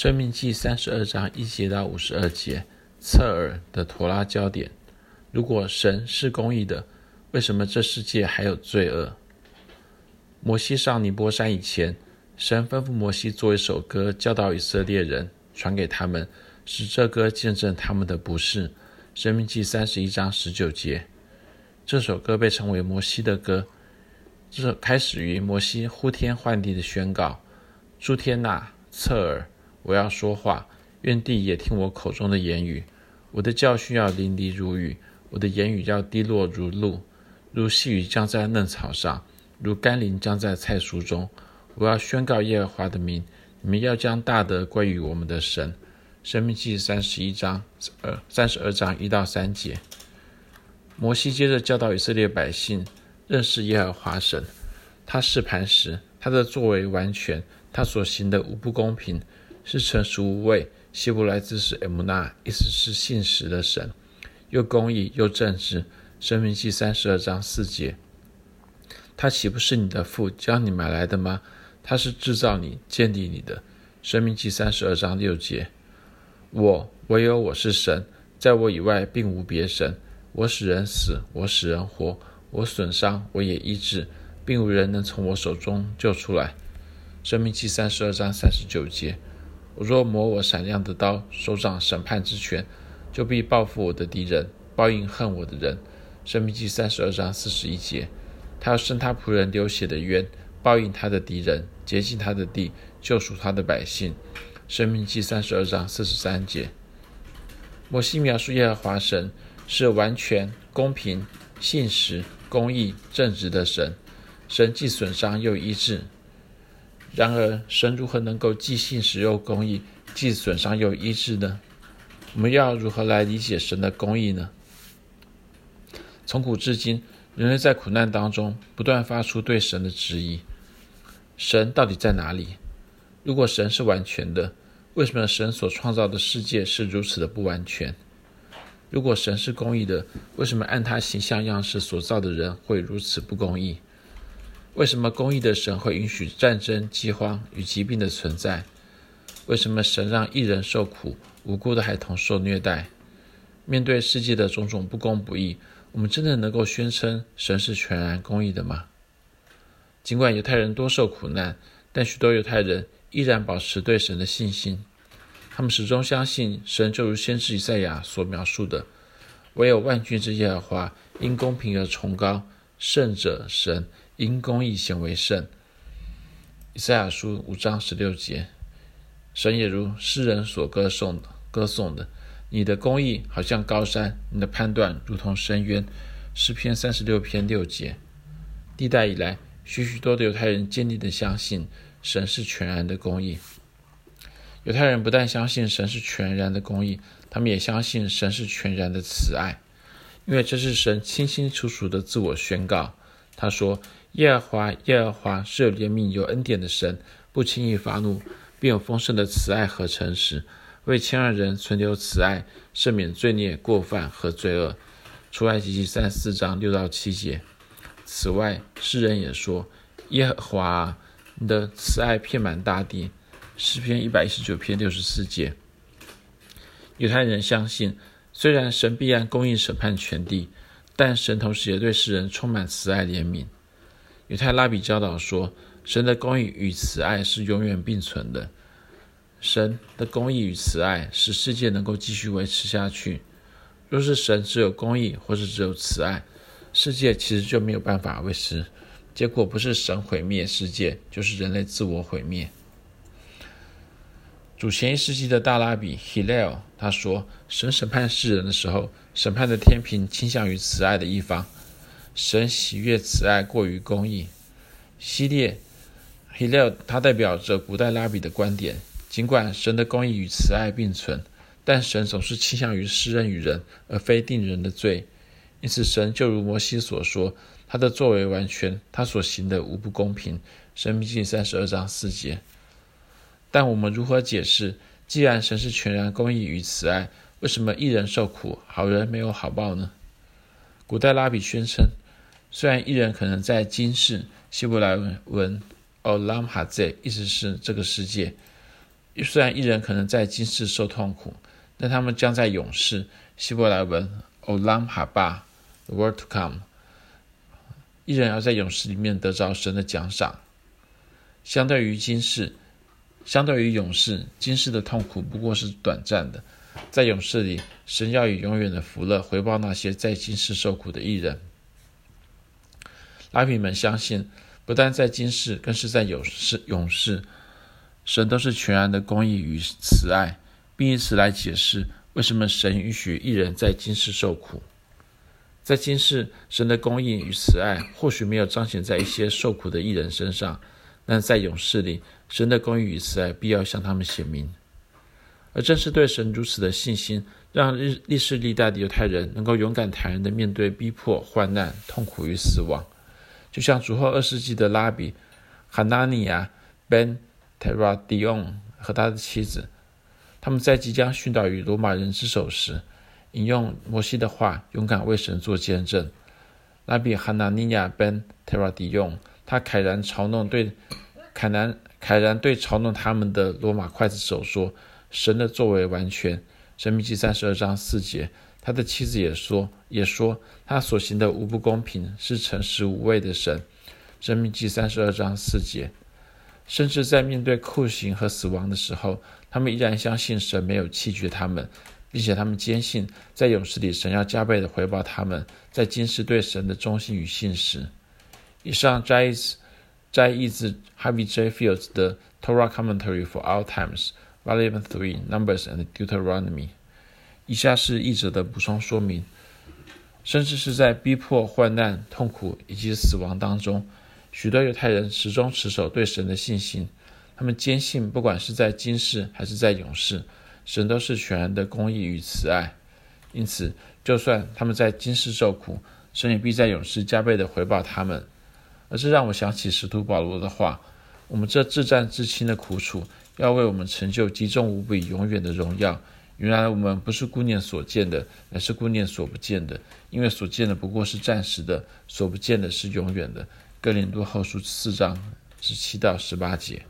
生命记三十二章一节到五十二节，侧耳的陀拉焦点。如果神是公义的，为什么这世界还有罪恶？摩西上尼波山以前，神吩咐摩西做一首歌，教导以色列人，传给他们，使这歌见证他们的不是。生命记三十一章十九节，这首歌被称为摩西的歌。这开始于摩西呼天唤地的宣告：“诸天呐，侧耳！我要说话，愿地也听我口中的言语。我的教训要淋漓如雨，我的言语要滴落如露，如细雨降在嫩草上，如甘霖降在菜蔬中。我要宣告耶和华的名，你们要将大德归于我们的神。”生命记三十一章二三十二章一到三节。摩西接着教导以色列百姓。认识耶和华神，他试盘时，他的作为完全，他所行的无不公平，是成熟无畏。希伯来字是 emunah，意思是信实的神，又公义又正直。生命记三十二章四节，他岂不是你的父，将你买来的吗？他是制造你、建立你的。生命记三十二章六节，我唯有我是神，在我以外并无别神。我使人死，我使人活。我损伤，我也医治，并无人能从我手中救出来。生命记三十二章三十九节：我若磨我闪亮的刀，手掌审判之权，就必报复我的敌人，报应恨我的人。申命记三十二章四十一节：他要伸他仆人流血的冤，报应他的敌人，洁净他的地，救赎他的百姓。申命记三十二章四十三节：摩西描述耶和华神是完全、公平、信实。公义正直的神，神既损伤又医治。然而，神如何能够既信使又公义，既损伤又医治呢？我们要如何来理解神的公义呢？从古至今，人类在苦难当中不断发出对神的质疑：神到底在哪里？如果神是完全的，为什么神所创造的世界是如此的不完全？如果神是公义的，为什么按他形象样式所造的人会如此不公义？为什么公义的神会允许战争、饥荒与疾病的存在？为什么神让一人受苦，无辜的孩童受虐待？面对世界的种种不公不义，我们真的能够宣称神是全然公义的吗？尽管犹太人多受苦难，但许多犹太人依然保持对神的信心。他们始终相信神，就如先知以赛亚所描述的，唯有万军之耶和华因公平而崇高，圣者神因公义行为圣。以赛亚书五章十六节，神也如诗人所歌颂的，歌颂的，你的公义好像高山，你的判断如同深渊。诗篇三十六篇六节，历代以来，许许多多犹太人坚定地相信神是全然的公义。犹太人不但相信神是全然的公义，他们也相信神是全然的慈爱，因为这是神清清楚楚的自我宣告。他说：“耶和华，耶和华是有怜悯、有恩典的神，不轻易发怒，并有丰盛的慈爱和诚实，为谦让人存留慈爱，赦免罪孽、过犯和罪恶。”出埃及记三十四章六到七节。此外，诗人也说：“耶和华，的慈爱遍满大地。”诗篇一百一十九篇六十四节，犹太人相信，虽然神必按公义审判全地，但神同时也对世人充满慈爱怜悯。犹太拉比教导说，神的公义与慈爱是永远并存的。神的公义与慈爱使世界能够继续维持下去。若是神只有公义或是只有慈爱，世界其实就没有办法维持。结果不是神毁灭世界，就是人类自我毁灭。主前一世纪的大拉比 Hillel 他说：“神审判世人的时候，审判的天平倾向于慈爱的一方。神喜悦慈爱过于公义。”希列 Hillel 他代表着古代拉比的观点。尽管神的公义与慈爱并存，但神总是倾向于施恩于人，而非定人的罪。因此，神就如摩西所说：“他的作为完全，他所行的无不公平。”申命记三十二章四节。但我们如何解释？既然神是全然公义与慈爱，为什么一人受苦，好人没有好报呢？古代拉比宣称，虽然一人可能在今世（希伯来文 Olam ha ze），意思是这个世界，虽然一人可能在今世受痛苦，但他们将在永世（希伯来文 Olam Haba，the world to come）。一人要在永世里面得着神的奖赏。相对于今世，相对于永世，今世的痛苦不过是短暂的。在永世里，神要以永远的福乐回报那些在今世受苦的艺人。拉比们相信，不但在今世，更是在永世，永世，神都是全然的公义与慈爱，并以此来解释为什么神允许艺人在今世受苦。在今世，神的公义与慈爱或许没有彰显在一些受苦的艺人身上，但在勇士里，神的公义与慈爱必要向他们显明。而正是对神如此的信心，让历历世历代的犹太人能够勇敢坦然地面对逼迫、患难、痛苦与死亡。就像主后二世纪的拉比哈纳尼亚 ben Teradion 和他的妻子，他们在即将殉道于罗马人之手时，引用摩西的话，勇敢为神做见证。拉比哈纳尼亚 ben Teradion，他慨然嘲弄对凯南慨然对嘲弄他们的罗马刽子手说。神的作为完全，神命记三十二章四节，他的妻子也说，也说他所行的无不公平，是诚实无畏的神。神命记三十二章四节，甚至在面对酷刑和死亡的时候，他们依然相信神没有弃绝他们，并且他们坚信在永世里神要加倍的回报他们在今世对神的忠心与信实。以上摘自摘译自 Harvey J. Fields 的 Torah Commentary for Our Times。Volume Three, Numbers and Deuteronomy。以下是译者的补充说明：甚至是在逼迫、患难、痛苦以及死亡当中，许多犹太人始终持守对神的信心。他们坚信，不管是在今世还是在永世，神都是全然的公义与慈爱。因此，就算他们在今世受苦，神也必在永世加倍的回报他们。而是让我想起使徒保罗的话：我们这自战至亲的苦楚。要为我们成就极重无比、永远的荣耀。原来我们不是顾念所见的，乃是顾念所不见的。因为所见的不过是暂时的，所不见的是永远的。哥林多后书四章十七到十八节。